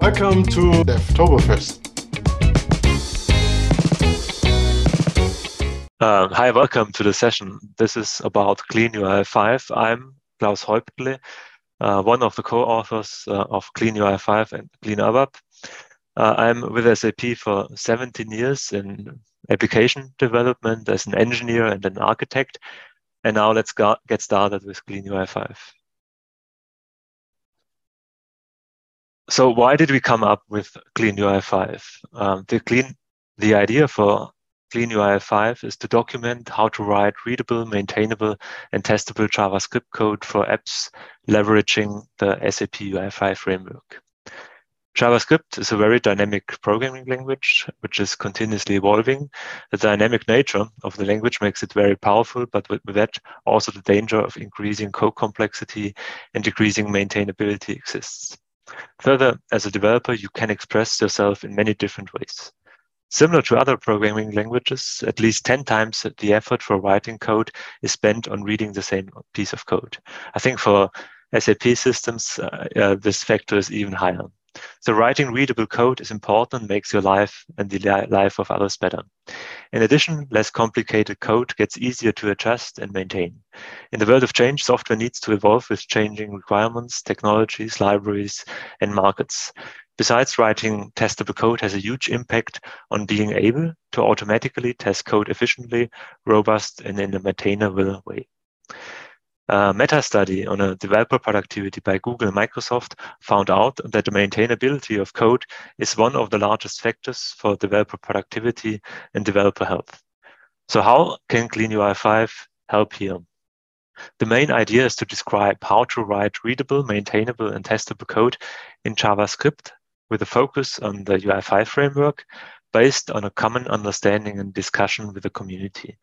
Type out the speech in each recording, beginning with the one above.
Welcome to Devtoberfest. Uh, hi, welcome to the session. This is about Clean UI 5. I'm Klaus Häussler, uh, one of the co-authors uh, of Clean UI 5 and Clean ABAP. Uh, I'm with SAP for 17 years in application development as an engineer and an architect. And now let's get started with Clean UI 5. So why did we come up with Clean UI 5? Um, the clean the idea for Clean UI 5 is to document how to write readable, maintainable, and testable JavaScript code for apps leveraging the SAP UI5 framework. JavaScript is a very dynamic programming language, which is continuously evolving. The dynamic nature of the language makes it very powerful, but with, with that, also the danger of increasing code complexity and decreasing maintainability exists. Further, as a developer, you can express yourself in many different ways. Similar to other programming languages, at least 10 times the effort for writing code is spent on reading the same piece of code. I think for SAP systems, uh, uh, this factor is even higher. So writing readable code is important, makes your life and the life of others better. In addition, less complicated code gets easier to adjust and maintain. In the world of change, software needs to evolve with changing requirements, technologies, libraries, and markets. Besides, writing testable code has a huge impact on being able to automatically test code efficiently, robust, and in a maintainable way. Äh, a meta study on a developer productivity by Google and Microsoft found out that the maintainability of code is one of the largest factors for developer productivity and developer health. So how can Clean UI 5 help here? The main idea is to describe how to write readable, maintainable, and testable code in JavaScript with a focus on the UI5 framework based on a common understanding and discussion with the community.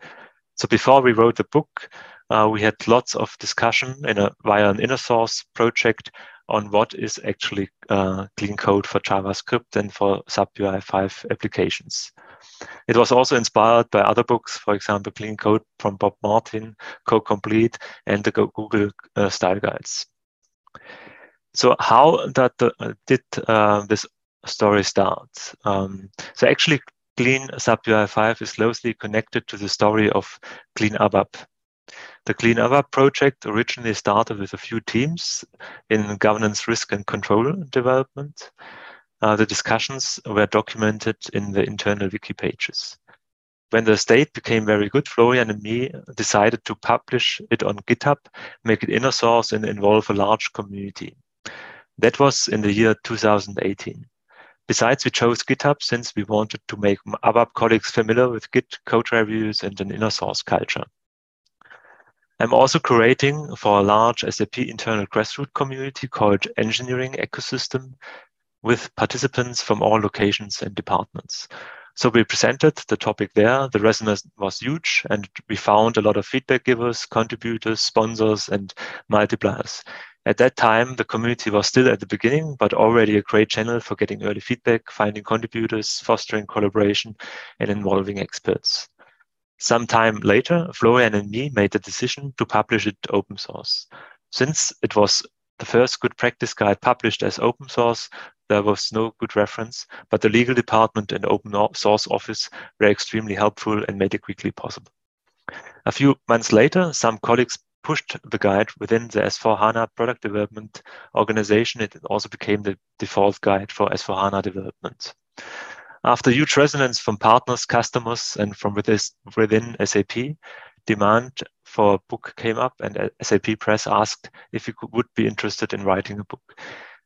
So before we wrote the book, uh, we had lots of discussion in a, via an inner source project on what is actually uh, clean code for JavaScript and for SAP UI5 applications. It was also inspired by other books, for example, Clean Code from Bob Martin, Code Complete, and the Google uh, style guides. So how that uh, did uh, this story start? Um, so actually, Clean SAP UI5 is closely connected to the story of Clean ABAP. The Clean ABAP project originally started with a few teams in governance, risk, and control development. Uh, the discussions were documented in the internal wiki pages. When the state became very good, Florian and me decided to publish it on GitHub, make it inner source, and involve a large community. That was in the year 2018. Besides, we chose GitHub since we wanted to make ABAP colleagues familiar with Git code reviews and an inner source culture. I'm also curating for a large SAP internal grassroots community called Engineering Ecosystem with participants from all locations and departments. So we presented the topic there. The resonance was huge, and we found a lot of feedback givers, contributors, sponsors, and multipliers. At that time, the community was still at the beginning, but already a great channel for getting early feedback, finding contributors, fostering collaboration, and involving experts. Some time later, Florian and me made the decision to publish it open source. Since it was the first good practice guide published as open source, there was no good reference, but the legal department and open source office were extremely helpful and made it quickly possible. A few months later, some colleagues pushed the guide within the S4HANA product development organization. It also became the default guide for S4HANA development. After huge resonance from partners, customers, and from within SAP, demand for a book came up, and SAP Press asked if we would be interested in writing a book.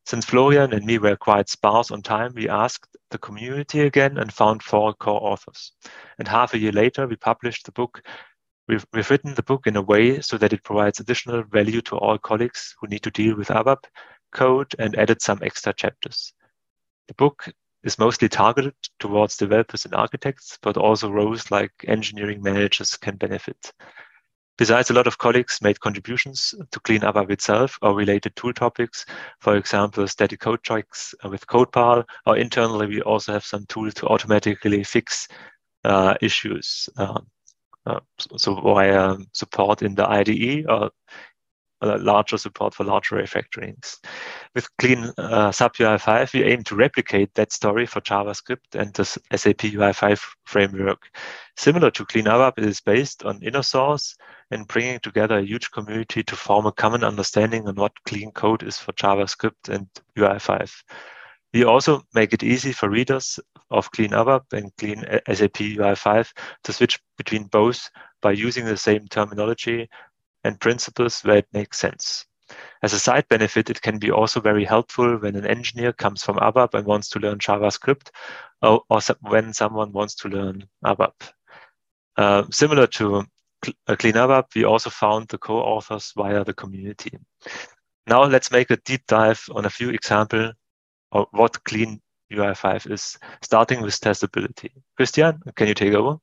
Since Florian and me were quite sparse on time, we asked the community again and found four core authors. And half a year later, we published the book We've, we've written the book in a way so that it provides additional value to all colleagues who need to deal with ABAP code and added some extra chapters. The book is mostly targeted towards developers and architects, but also roles like engineering managers can benefit. Besides, a lot of colleagues made contributions to clean ABAP itself or related tool topics. For example, static code checks with CodePal, or internally, we also have some tools to automatically fix uh, issues. Um, uh, so via support in the IDE or a larger support for larger refactorings. With Clean uh, SAP UI5, we aim to replicate that story for JavaScript and the SAP UI5 framework. Similar to Clean ABAP, it is based on inner source and bringing together a huge community to form a common understanding on what clean code is for JavaScript and UI5. We also make it easy for readers of Clean ABAP and Clean SAP UI5 to switch between both by using the same terminology and principles where it makes sense. As a side benefit, it can be also very helpful when an engineer comes from ABAP and wants to learn JavaScript, or, or when someone wants to learn ABAP. Uh, similar to uh, Clean ABAP, we also found the co-authors via the community. Now let's make a deep dive on a few examples of what Clean UI5 is, starting with testability. Christian, can you take over?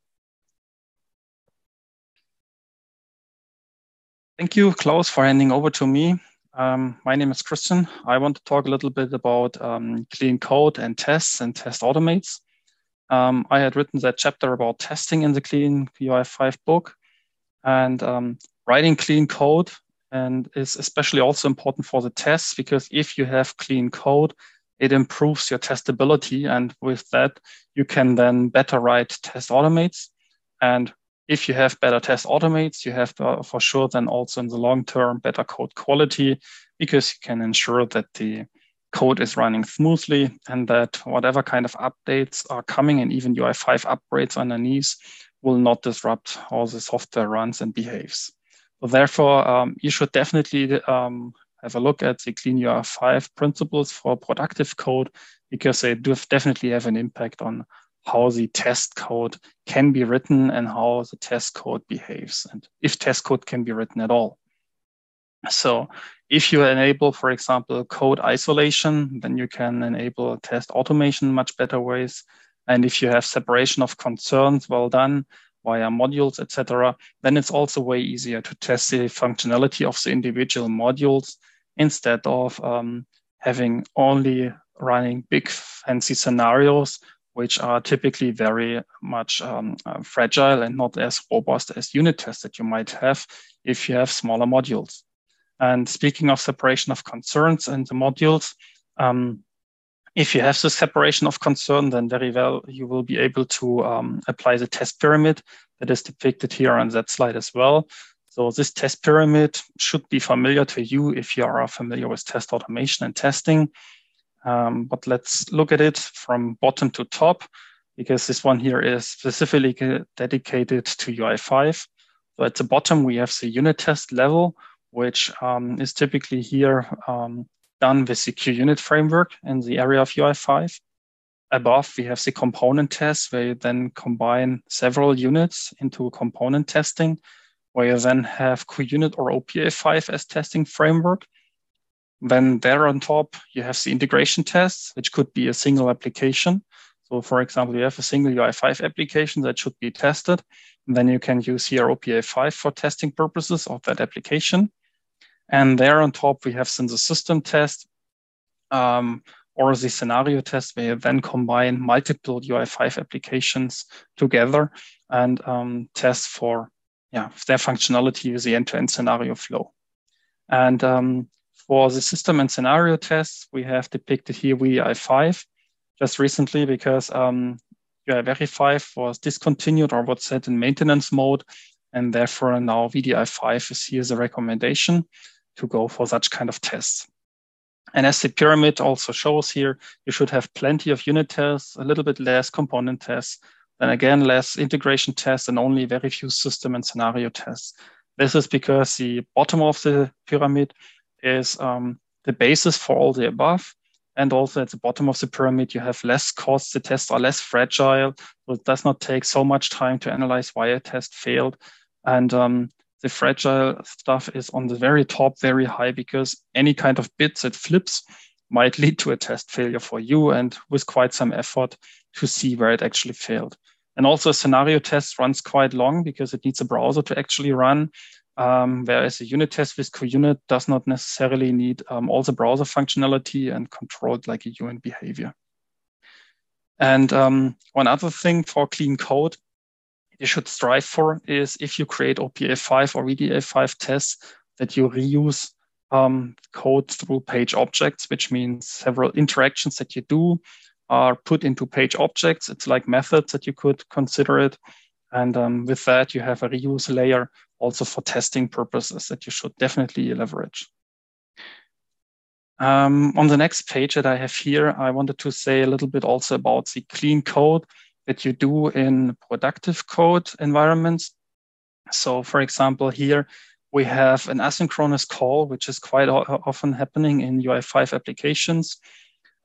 Thank you, Klaus, for handing over to me. Um, my name is Christian. I want to talk a little bit about um, clean code and tests and test automates. Um, I had written that chapter about testing in the Clean UI5 book and um, writing clean code and is especially also important for the tests because if you have clean code, it improves your testability. And with that, you can then better write test automates. And if you have better test automates, you have uh, for sure then also in the long term better code quality because you can ensure that the code is running smoothly and that whatever kind of updates are coming and even UI5 upgrades underneath will not disrupt how the software runs and behaves. So therefore, um, you should definitely um, have a look at the Clean UI5 principles for productive code because they do definitely have an impact on how the test code can be written and how the test code behaves, and if test code can be written at all. So if you enable, for example, code isolation, then you can enable test automation much better ways. And if you have separation of concerns well done via modules, etc., then it's also way easier to test the functionality of the individual modules instead of um, having only running big fancy scenarios which are typically very much um, uh, fragile and not as robust as unit tests that you might have if you have smaller modules. And speaking of separation of concerns and the modules, um, if you have the separation of concern, then very well you will be able to um, apply the test pyramid that is depicted here on that slide as well. So this test pyramid should be familiar to you if you are familiar with test automation and testing. Um, but let's look at it from bottom to top because this one here is specifically dedicated to UI5. So at the bottom, we have the unit test level, which um, is typically here um, done with the QUnit framework in the area of UI5. Above, we have the component test, where you then combine several units into component testing, where you then have QUnit or OPA5 as testing framework. Then there on top, you have the integration tests, which could be a single application. So for example, you have a single UI5 application that should be tested. And then you can use here OPA5 for testing purposes of that application. And there on top, we have since the system test um, or the scenario test where you then combine multiple UI5 applications together and um, test for yeah, their functionality with the end-to-end scenario flow. And um, for the system and scenario tests, we have depicted here wdi5 just recently because um, UI5 was discontinued or was set in maintenance mode. And therefore now wdi5 is here as a recommendation to go for such kind of tests. And as the pyramid also shows here, you should have plenty of unit tests, a little bit less component tests, then again, less integration tests and only very few system and scenario tests. This is because the bottom of the pyramid is um, the basis for all the above. And also at the bottom of the pyramid, you have less costs. The tests are less fragile. So it does not take so much time to analyze why a test failed. And um, the fragile stuff is on the very top, very high, because any kind of bit that flips might lead to a test failure for you and with quite some effort to see where it actually failed. And also a scenario test runs quite long because it needs a browser to actually run um, whereas a unit test with QUnit does not necessarily need um, all the browser functionality and controlled like a UN behavior. And um, one other thing for clean code you should strive for is if you create OPA5 or wdi5 tests, that you reuse um, code through page objects, which means several interactions that you do are put into page objects. It's like methods that you could consider it. And um, with that, you have a reuse layer also for testing purposes that you should definitely leverage. Um, on the next page that I have here, I wanted to say a little bit also about the clean code that you do in productive code environments. So for example, here we have an asynchronous call, which is quite often happening in UI5 applications.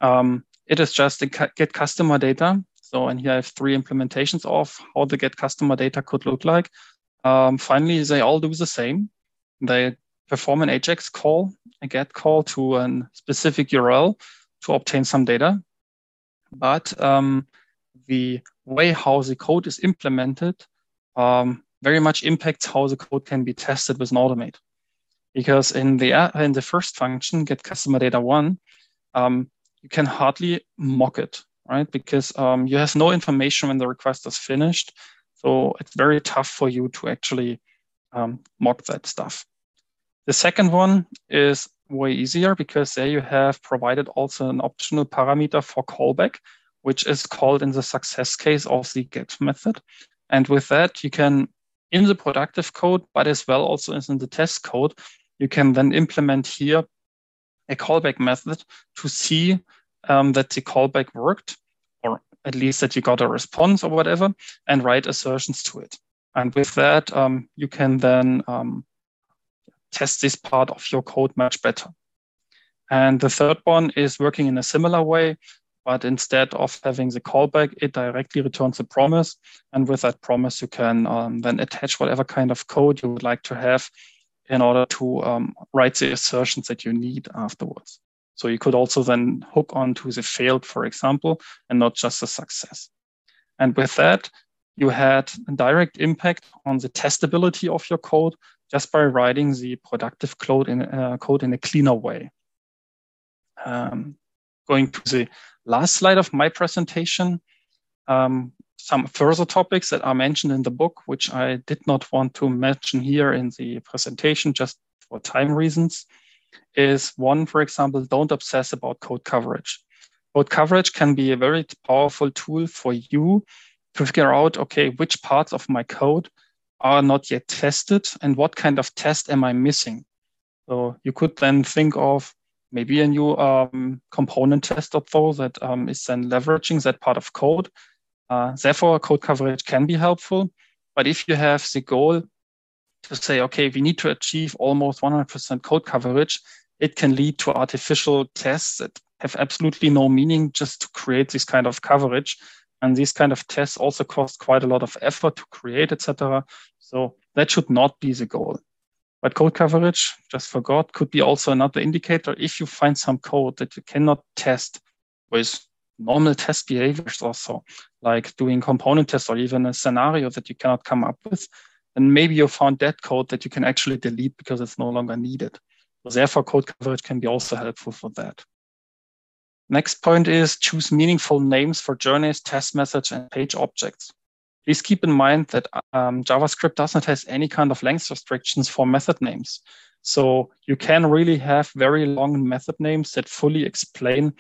Um, it is just a get customer data. So, and here I have three implementations of how the get customer data could look like. Um, finally, they all do the same. They perform an AJAX call, a GET call to a specific URL to obtain some data. But um, the way how the code is implemented um, very much impacts how the code can be tested with an automate. Because in the uh, in the first function, get customer data one, um, you can hardly mock it, right? Because um, you have no information when the request is finished. So it's very tough for you to actually um, mock that stuff. The second one is way easier because there you have provided also an optional parameter for callback, which is called in the success case of the get method. And with that, you can, in the productive code, but as well also in the test code, you can then implement here a callback method to see um, that the callback worked, or at least that you got a response or whatever, and write assertions to it. And with that, um, you can then um, test this part of your code much better. And the third one is working in a similar way, but instead of having the callback, it directly returns a promise. And with that promise, you can um, then attach whatever kind of code you would like to have in order to um, write the assertions that you need afterwards. So you could also then hook onto the failed, for example, and not just the success. And with that, you had a direct impact on the testability of your code just by writing the productive code in, uh, code in a cleaner way. Um, going to the last slide of my presentation, um, some further topics that are mentioned in the book, which I did not want to mention here in the presentation just for time reasons, is one, for example, don't obsess about code coverage. Code coverage can be a very powerful tool for you to figure out, okay, which parts of my code are not yet tested and what kind of test am I missing? So you could then think of maybe a new um, component test though that um, is then leveraging that part of code. Uh, therefore, code coverage can be helpful. But if you have the goal to say, okay, we need to achieve almost 100% code coverage, it can lead to artificial tests that have absolutely no meaning just to create this kind of coverage. And these kind of tests also cost quite a lot of effort to create, etc. So that should not be the goal. But code coverage, just forgot, could be also another indicator. If you find some code that you cannot test with normal test behaviors also, like doing component tests or even a scenario that you cannot come up with, then maybe you found that code that you can actually delete because it's no longer needed. So therefore, code coverage can be also helpful for that. Next point is choose meaningful names for journeys, test message, and page objects. Please keep in mind that um, JavaScript does not have any kind of length restrictions for method names. So you can really have very long method names that fully explain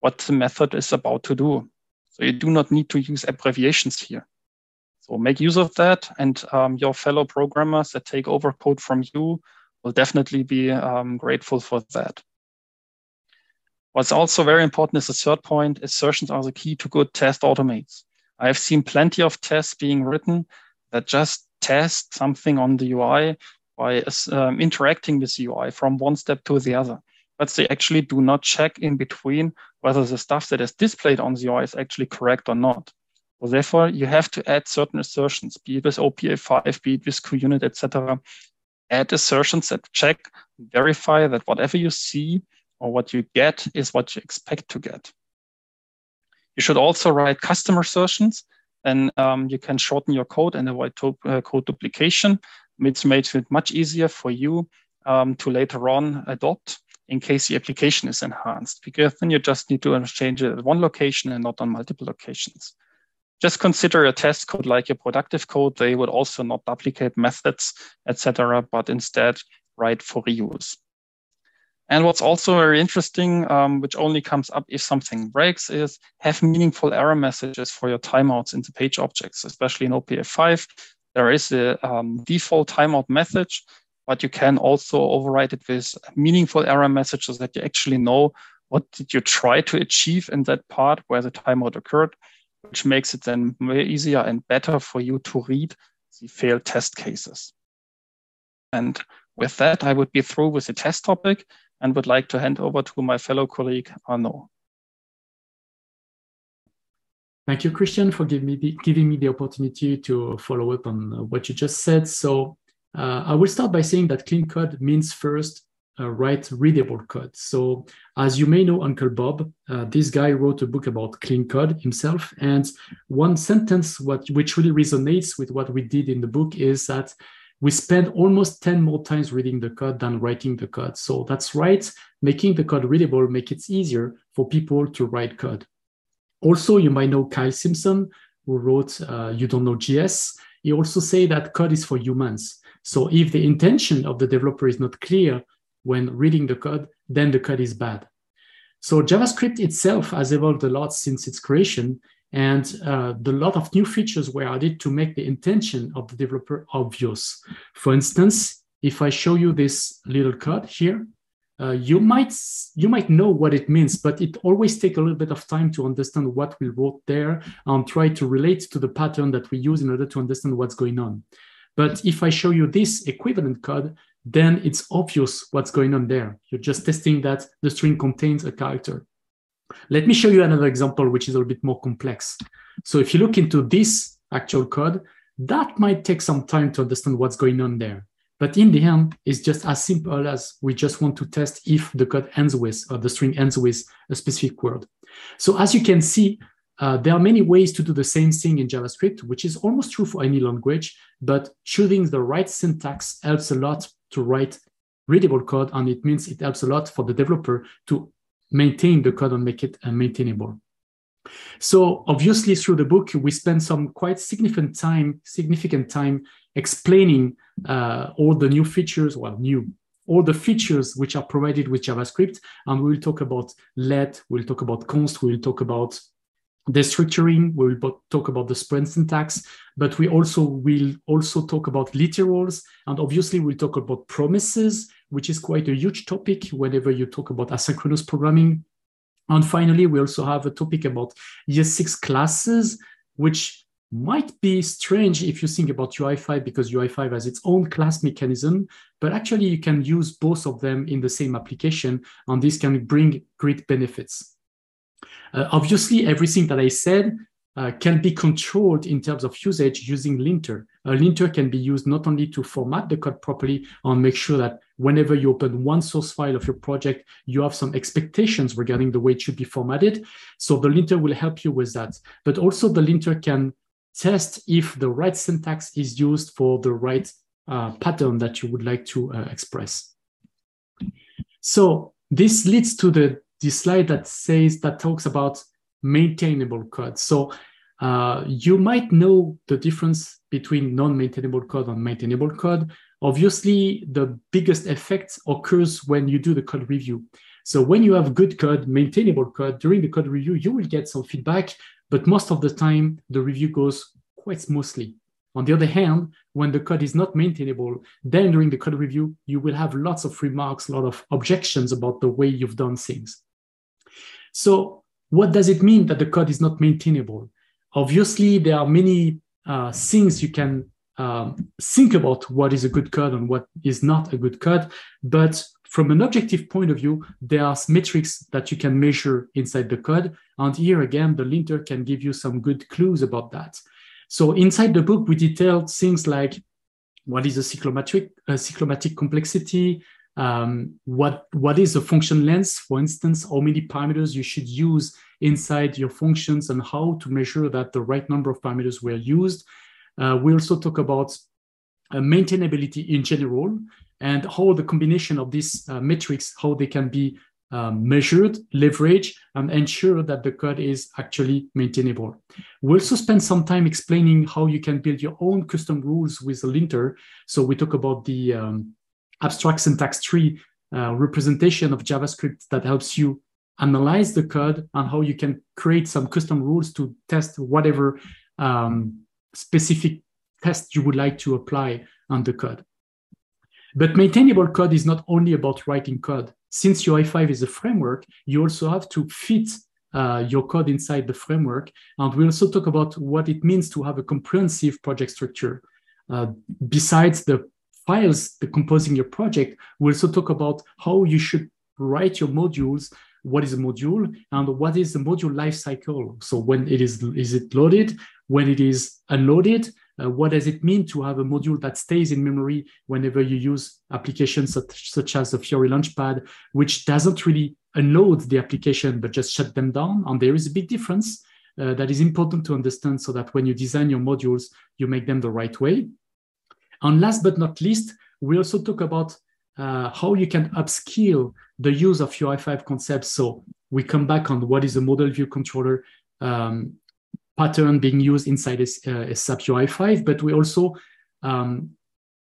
what the method is about to do. So you do not need to use abbreviations here. So make use of that, and um, your fellow programmers that take over code from you will definitely be um, grateful for that. What's also very important is the third point, assertions are the key to good test automates. I've seen plenty of tests being written that just test something on the UI by um, interacting with the UI from one step to the other. But they actually do not check in between whether the stuff that is displayed on the UI is actually correct or not. So therefore, you have to add certain assertions, be it with OPA5, be it with QUnit, etc. Add assertions that check, verify that whatever you see or what you get is what you expect to get. You should also write custom assertions, and um, you can shorten your code and avoid uh, code duplication, which makes it much easier for you um, to later on adopt in case the application is enhanced, because then you just need to change it at one location and not on multiple locations. Just consider a test code like your productive code. They would also not duplicate methods, etc., but instead write for reuse. And what's also very interesting, um, which only comes up if something breaks, is have meaningful error messages for your timeouts in the page objects, especially in OPA5. There is a um, default timeout message, but you can also override it with meaningful error messages that you actually know what did you try to achieve in that part where the timeout occurred, which makes it then way easier and better for you to read the failed test cases. And with that, I would be through with the test topic and would like to hand over to my fellow colleague, Arnaud. Thank you, Christian, for giving me the, giving me the opportunity to follow up on what you just said. So uh, I will start by saying that clean code means first uh, write readable code. So as you may know, Uncle Bob, uh, this guy wrote a book about clean code himself. And one sentence what, which really resonates with what we did in the book is that we spend almost 10 more times reading the code than writing the code. So that's right, making the code readable make it easier for people to write code. Also, you might know Kyle Simpson, who wrote uh, You Don't Know JS. He also say that code is for humans. So if the intention of the developer is not clear when reading the code, then the code is bad. So JavaScript itself has evolved a lot since its creation, and uh, lot of new features were added to make the intention of the developer obvious. For instance, if I show you this little code here, uh, you might you might know what it means, but it always takes a little bit of time to understand what we wrote there and try to relate to the pattern that we use in order to understand what's going on. But if I show you this equivalent code, then it's obvious what's going on there. You're just testing that the string contains a character. Let me show you another example, which is a little bit more complex. So if you look into this actual code, that might take some time to understand what's going on there. But in the end, it's just as simple as we just want to test if the code ends with, or the string ends with a specific word. So as you can see, uh, there are many ways to do the same thing in JavaScript, which is almost true for any language, but choosing the right syntax helps a lot to write readable code, and it means it helps a lot for the developer to maintain the code and make it uh, maintainable. So obviously through the book, we spend some quite significant time, significant time explaining uh, all the new features, well, new, all the features which are provided with JavaScript. And we will talk about let, we'll talk about const, we'll talk about destructuring, we will talk about the spread syntax, but we also will also talk about literals. And obviously we'll talk about promises, which is quite a huge topic whenever you talk about asynchronous programming. And finally, we also have a topic about ES6 classes, which might be strange if you think about UI5 because UI5 has its own class mechanism, but actually you can use both of them in the same application, and this can bring great benefits. Uh, obviously, everything that I said uh, can be controlled in terms of usage using linter. A linter can be used not only to format the code properly and make sure that whenever you open one source file of your project, you have some expectations regarding the way it should be formatted. So the linter will help you with that. But also the linter can test if the right syntax is used for the right uh, pattern that you would like to uh, express. So this leads to the, the slide that says, that talks about maintainable code. So uh, you might know the difference between non-maintainable code and maintainable code. Obviously, the biggest effect occurs when you do the code review. So when you have good code, maintainable code, during the code review, you will get some feedback, but most of the time, the review goes quite smoothly. On the other hand, when the code is not maintainable, then during the code review, you will have lots of remarks, a lot of objections about the way you've done things. So what does it mean that the code is not maintainable? Obviously, there are many uh, things you can um, think about what is a good code and what is not a good code. But from an objective point of view, there are metrics that you can measure inside the code. And here again, the linter can give you some good clues about that. So inside the book, we detailed things like what is a cyclomatic, a cyclomatic complexity, um, what, what is a function length, for instance, how many parameters you should use inside your functions and how to measure that the right number of parameters were used. Uh, we also talk about uh, maintainability in general and how the combination of these uh, metrics, how they can be um, measured, leveraged, and ensure that the code is actually maintainable. We also spend some time explaining how you can build your own custom rules with linter. So we talk about the um, abstract syntax tree uh, representation of JavaScript that helps you analyze the code and how you can create some custom rules to test whatever um, specific test you would like to apply on the code. But maintainable code is not only about writing code. Since UI5 is a framework, you also have to fit uh, your code inside the framework. And we also talk about what it means to have a comprehensive project structure. Uh, besides the files composing your project, we also talk about how you should write your modules what is a module and what is the module lifecycle. So when it is, is it loaded, when it is unloaded, uh, what does it mean to have a module that stays in memory whenever you use applications such, such as the Fiori Launchpad, which doesn't really unload the application, but just shut them down. And there is a big difference uh, that is important to understand so that when you design your modules, you make them the right way. And last but not least, we also talk about uh, how you can upskill the use of UI5 concepts. So we come back on what is a model view controller um, pattern being used inside a, uh, SAP UI5, but we also um,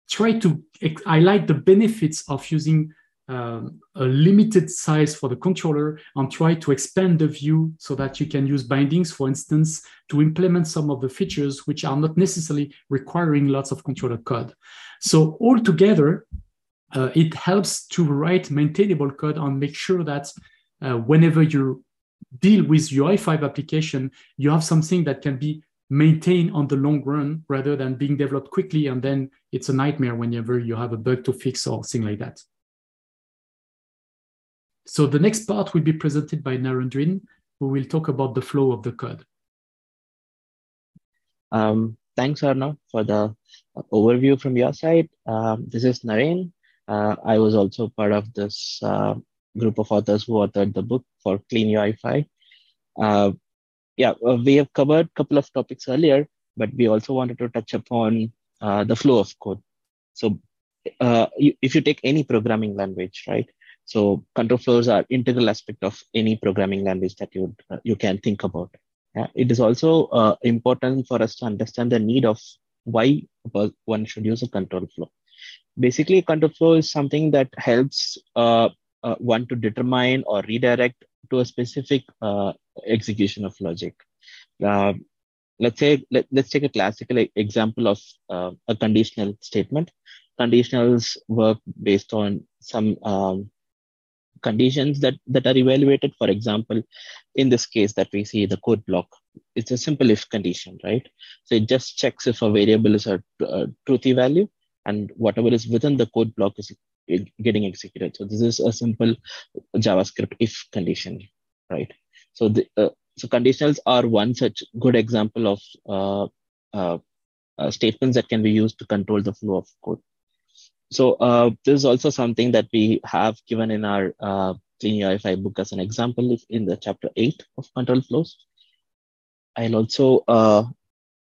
try to highlight the benefits of using um, a limited size for the controller and try to expand the view so that you can use bindings, for instance, to implement some of the features which are not necessarily requiring lots of controller code. So altogether, uh, it helps to write maintainable code and make sure that uh, whenever you deal with UI5 application, you have something that can be maintained on the long run rather than being developed quickly and then it's a nightmare whenever you have a bug to fix or thing like that. So the next part will be presented by Narendran, who will talk about the flow of the code. Um, thanks, Arnaud, for the overview from your side. Um, this is Naren. Uh, I was also part of this uh, group of authors who authored the book for Clean UI5. Uh, yeah, uh, we have covered a couple of topics earlier, but we also wanted to touch upon uh, the flow of code. So, uh, if you take any programming language, right? So, control flows are integral aspect of any programming language that you you can think about. Yeah, it is also important for us to understand the need of why one should use a control flow. Basically control flow is something that helps uh, uh, one to determine or redirect to a specific uh, execution of logic. Uh, let's say let, us take a classical example of uh, a conditional statement. Conditionals work based on some um, conditions that that are evaluated for example in this case that we see the code block it's a simple if condition right so it just checks if a variable is a, a truthy value and whatever is within the code block is getting executed. So this is a simple JavaScript if condition, right? So the uh, so conditionals are one such good example of uh, uh, uh statements that can be used to control the flow of code. So uh, this is also something that we have given in our uh, Clean UI5 book as an example in the chapter eight of control flows. I'll also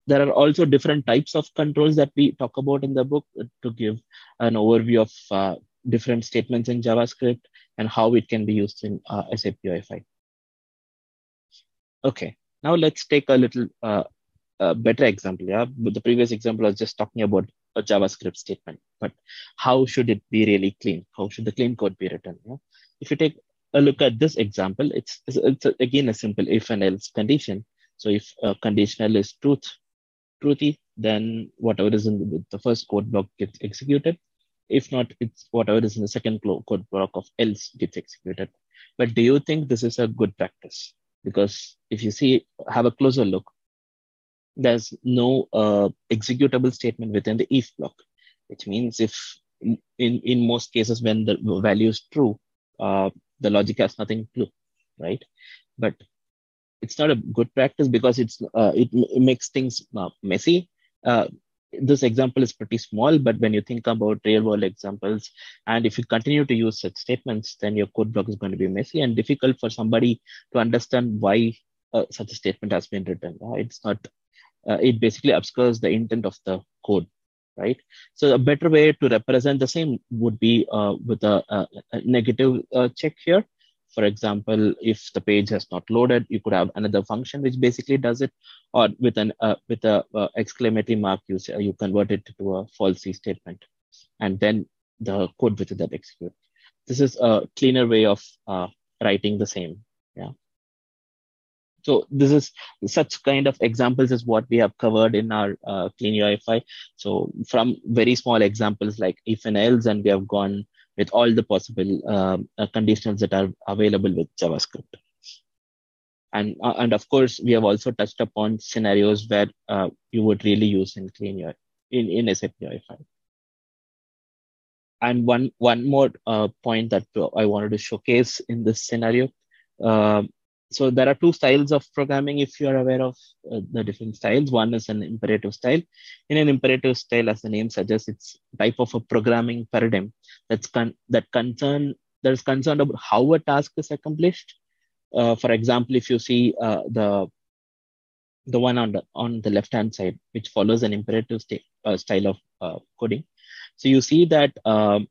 there are also different types of controls that we talk about in the book to give an overview of uh, different statements in JavaScript and how it can be used in uh, SAP UI5. Okay, now let's take a little uh, better example. Yeah, but the previous example was just talking about a JavaScript statement, but how should it be really clean? How should the clean code be written? Yeah? If you take a look at this example, it's, it's, it's again a simple if and else condition. So if a conditional is truth truthy, then whatever is in the first code block gets executed. If not, it's whatever is in the second code block of else gets executed. But do you think this is a good practice? Because if you see, have a closer look, there's no uh, executable statement within the if block, which means if in, in most cases when the value is true, uh, the logic has nothing to do, right? But it's not a good practice because it's uh, it, it, makes things uh, messy. Uh, this example is pretty small, but when you think about real world examples, and if you continue to use such statements, then your code block is going to be messy and difficult for somebody to understand why uh, such a statement has been written. It's not. Uh, it basically obscures the intent of the code, right? So a better way to represent the same would be uh, with a, a, a negative check here for example, if the page has not loaded, you could have another function which basically does it, or with an uh, with a uh, exclamatory mark, you say, you convert it to a false statement, and then the code within that execute. This is a cleaner way of uh, writing the same. So this is such kind of examples is what we have covered in our uh, Clean UI5. So from very small examples like if and else, and we have gone with all the possible um, uh, conditions that are available with JavaScript. And, uh, and of course, we have also touched upon scenarios where uh, you would really use in Clean UI, in, in SAP UI5. And one, one more uh, point that I wanted to showcase in this scenario um, so there are two styles of programming if you are aware of uh, the different styles. One is an imperative style. In an imperative style as the name suggests it's type of a programming paradigm that's con- that concern that is concerned about how a task is accomplished. Uh, for example if you see uh, the the one on the on the left hand side which follows an imperative st- uh, style of uh, coding. So you see that um,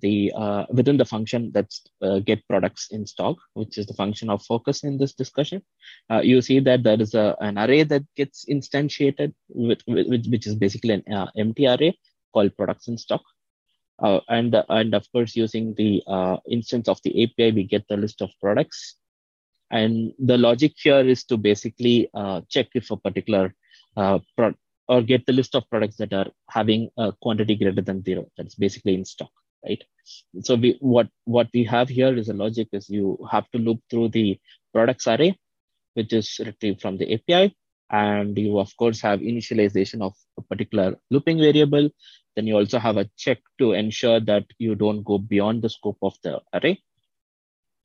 the uh, within the function that's uh, get products in stock, which is the function of focus in this discussion, uh, you see that there is a, an array that gets instantiated, with, with, which is basically an uh, empty array called products in stock. Uh, and and of course, using the uh, instance of the API, we get the list of products. And the logic here is to basically check if a particular product or get the list of products that are having a quantity greater than zero. That's basically in stock right? So we what what we have here is a logic is you have to loop through the products array, which is retrieved from the API, and you of course have initialization of a particular looping variable. Then you also have a check to ensure that you don't go beyond the scope of the array.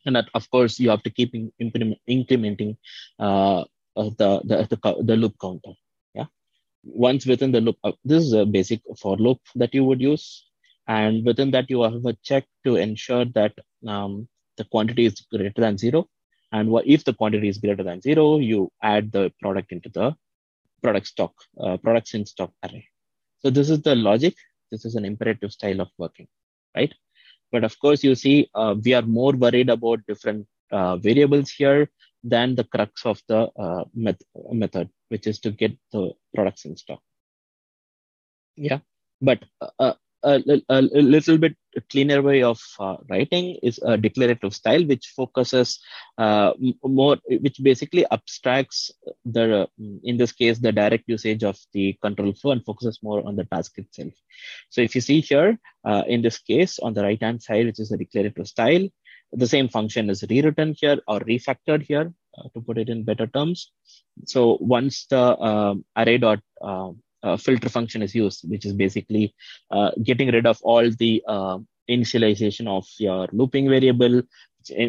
And that of course you have to keep in, implement, incrementing uh, the, the, the, the loop counter. Yeah. Once within the loop, uh, this is a basic for loop that you would use and within that, you have a check to ensure that um, the quantity is greater than zero. And what, if the quantity is greater than zero, you add the product into the product stock, uh, products in stock array. So this is the logic. This is an imperative style of working, right? But of course, you see, uh, we are more worried about different uh, variables here than the crux of the uh, met method, which is to get the products in stock. Yeah, but uh, a, a, a little bit cleaner way of uh, writing is a declarative style, which focuses uh, more, which basically abstracts the, in this case, the direct usage of the control flow and focuses more on the task itself. So if you see here, uh, in this case, on the right hand side, which is a declarative style, the same function is rewritten here or refactored here uh, to put it in better terms. So once the um, array dot um, uh, filter function is used, which is basically uh, getting rid of all the uh, initialization of your looping variable,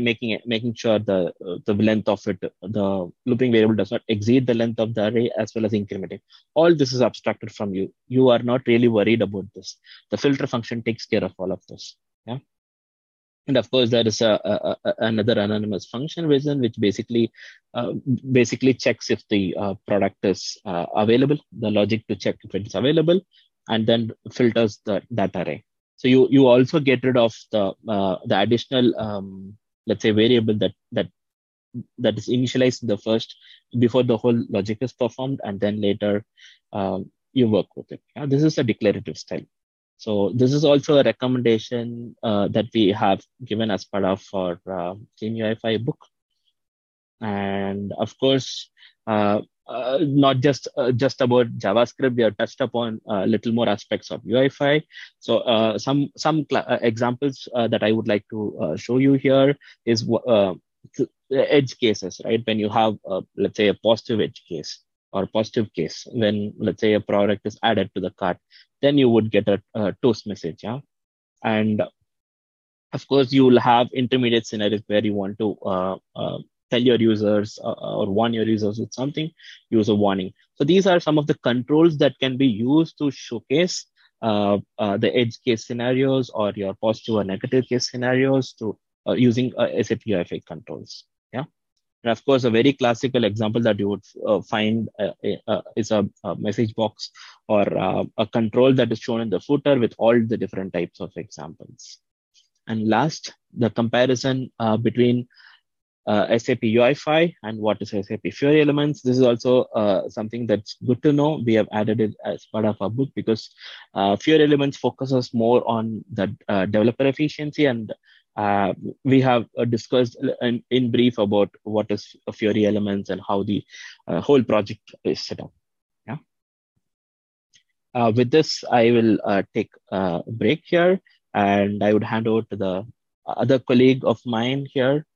making it, making sure the uh, the length of it, the looping variable does not exceed the length of the array, as well as incrementing. All this is abstracted from you. You are not really worried about this. The filter function takes care of all of this. Yeah. And of course, there is a, a, a another anonymous function within which basically uh, basically checks if the uh, product is uh, available, the logic to check if it is available, and then filters the, that array. So you you also get rid of the uh, the additional um, let's say variable that that that is initialized in the first before the whole logic is performed, and then later um, you work with it. Yeah? This is a declarative style. So this is also a recommendation uh, that we have given as part of our uh, Clean UI5 book. And of course, uh, uh not just uh, just about JavaScript, we have touched upon a little more aspects of UI5. So uh, some some examples that I would like to show you here is edge cases, right? When you have, let's say, a positive edge case or positive case when let's say a product is added to the cart then you would get a, a toast message yeah and of course you will have intermediate scenarios where you want to uh, uh, tell your users uh, or warn your users with something use a warning so these are some of the controls that can be used to showcase uh, uh, the edge case scenarios or your positive or negative case scenarios to uh, using SAP UI5 controls. And of course, a very classical example that you would uh, find uh, is a, a, message box or uh, a control that is shown in the footer with all the different types of examples. And last, the comparison uh, between uh, SAP UI5 and what is SAP Fiori Elements. This is also uh, something that's good to know. We have added it as part of our book because uh, Fiori Elements focuses more on the uh, developer efficiency and uh, we have uh, discussed in, in, brief about what is Fiori Elements and how the whole project is set up. Yeah. with this, I will take a break here and I would hand over to the other colleague of mine here,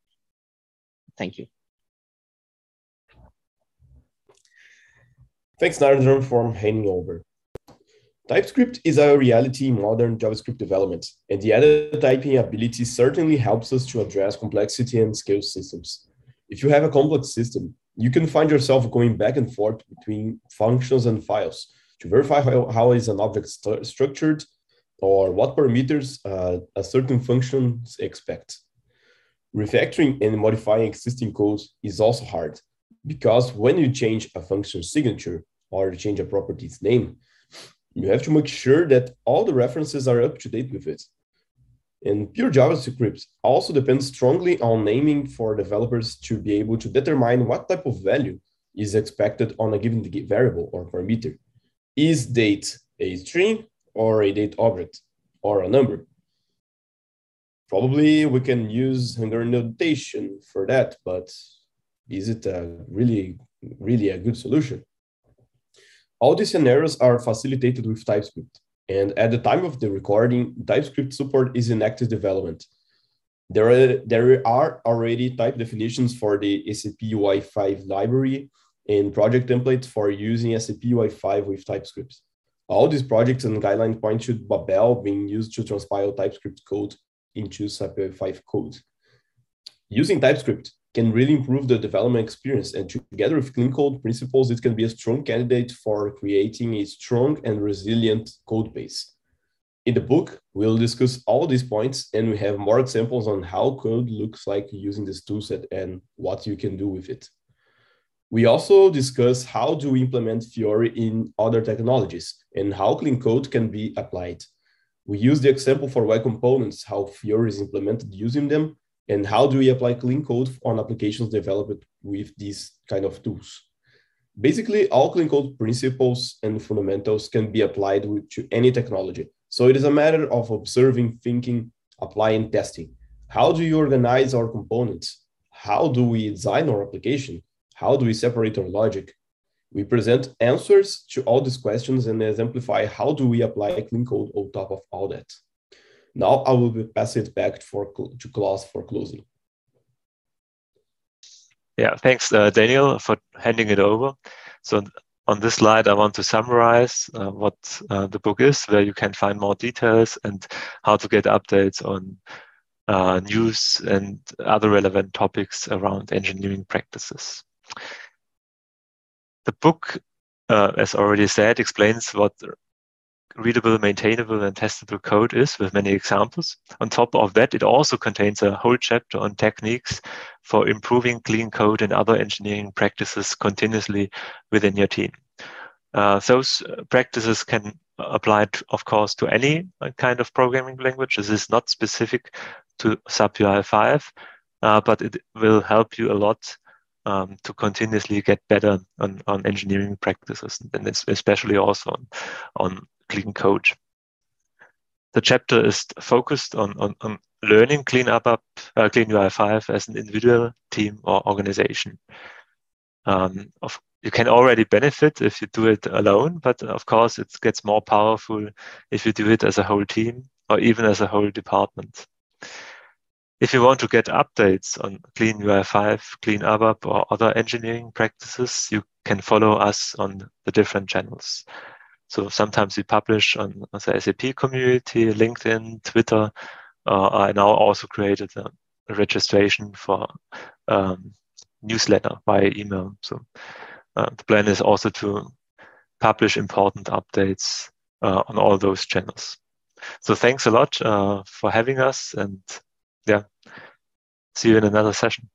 Thank you. Thanks, Narendra, for handing over. TypeScript is a reality in modern JavaScript development, and the added typing ability certainly helps us to address complexity and scale systems. If you have a complex system, you can find yourself going back and forth between functions and files to verify how, how is an object st structured or what parameters uh, a certain function expects. Refactoring and modifying existing code is also hard because when you change a function signature or change a property's name, you have to make sure that all the references are up to date with it. And pure JavaScript also depends strongly on naming for developers to be able to determine what type of value is expected on a given variable or parameter. Is date a string or a date object or a number? probably we can use Hungarian notation for that, but is it a really, really a good solution? All these scenarios are facilitated with TypeScript. And at the time of the recording, TypeScript support is in active development. There are, there are already type definitions for the SAP UI5 library and project templates for using SAP UI5 with TypeScript. All these projects and guideline point to Babel being used to transpile TypeScript code into SAP UI5 code. Using TypeScript can really improve the development experience and together with clean code principles, it can be a strong candidate for creating a strong and resilient code base. In the book, we'll discuss all these points and we have more examples on how code looks like using this toolset and what you can do with it. We also discuss how to implement Fiori in other technologies and how clean code can be applied. We use the example for web components, how Fiori is implemented using them, and how do we apply clean code on applications developed with these kind of tools. Basically, all clean code principles and fundamentals can be applied to any technology. So it is a matter of observing, thinking, applying, testing. How do you organize our components? How do we design our application? How do we separate our logic? We present answers to all these questions and exemplify how do we apply clean code on top of all that. Now I will pass it back for, to Klaus for closing. Yeah, thanks, uh, Daniel, for handing it over. So on this slide, I want to summarize uh, what uh, the book is, where you can find more details and how to get updates on uh, news and other relevant topics around engineering practices. The book, uh, as already said, explains what readable, maintainable, and testable code is with many examples. On top of that, it also contains a whole chapter on techniques for improving clean code and other engineering practices continuously within your team. Uh, those practices can apply, of course, to any kind of programming language. This is not specific to SAP UI5, uh, but it will help you a lot um, to continuously get better on, on engineering practices and especially also on, on clean code. The chapter is focused on, on, on learning clean up, up uh, clean UI5 as an individual team or organization. Um, of, you can already benefit if you do it alone, but of course it gets more powerful if you do it as a whole team or even as a whole department. If you want to get updates on Clean UI5, Clean ABAP, or other engineering practices, you can follow us on the different channels. So sometimes we publish on, the SAP community, LinkedIn, Twitter. Uh, I now also created a, registration for um, newsletter via email. So uh, the plan is also to publish important updates uh, on all those channels. So thanks a lot uh, for having us and yeah, see you in another session.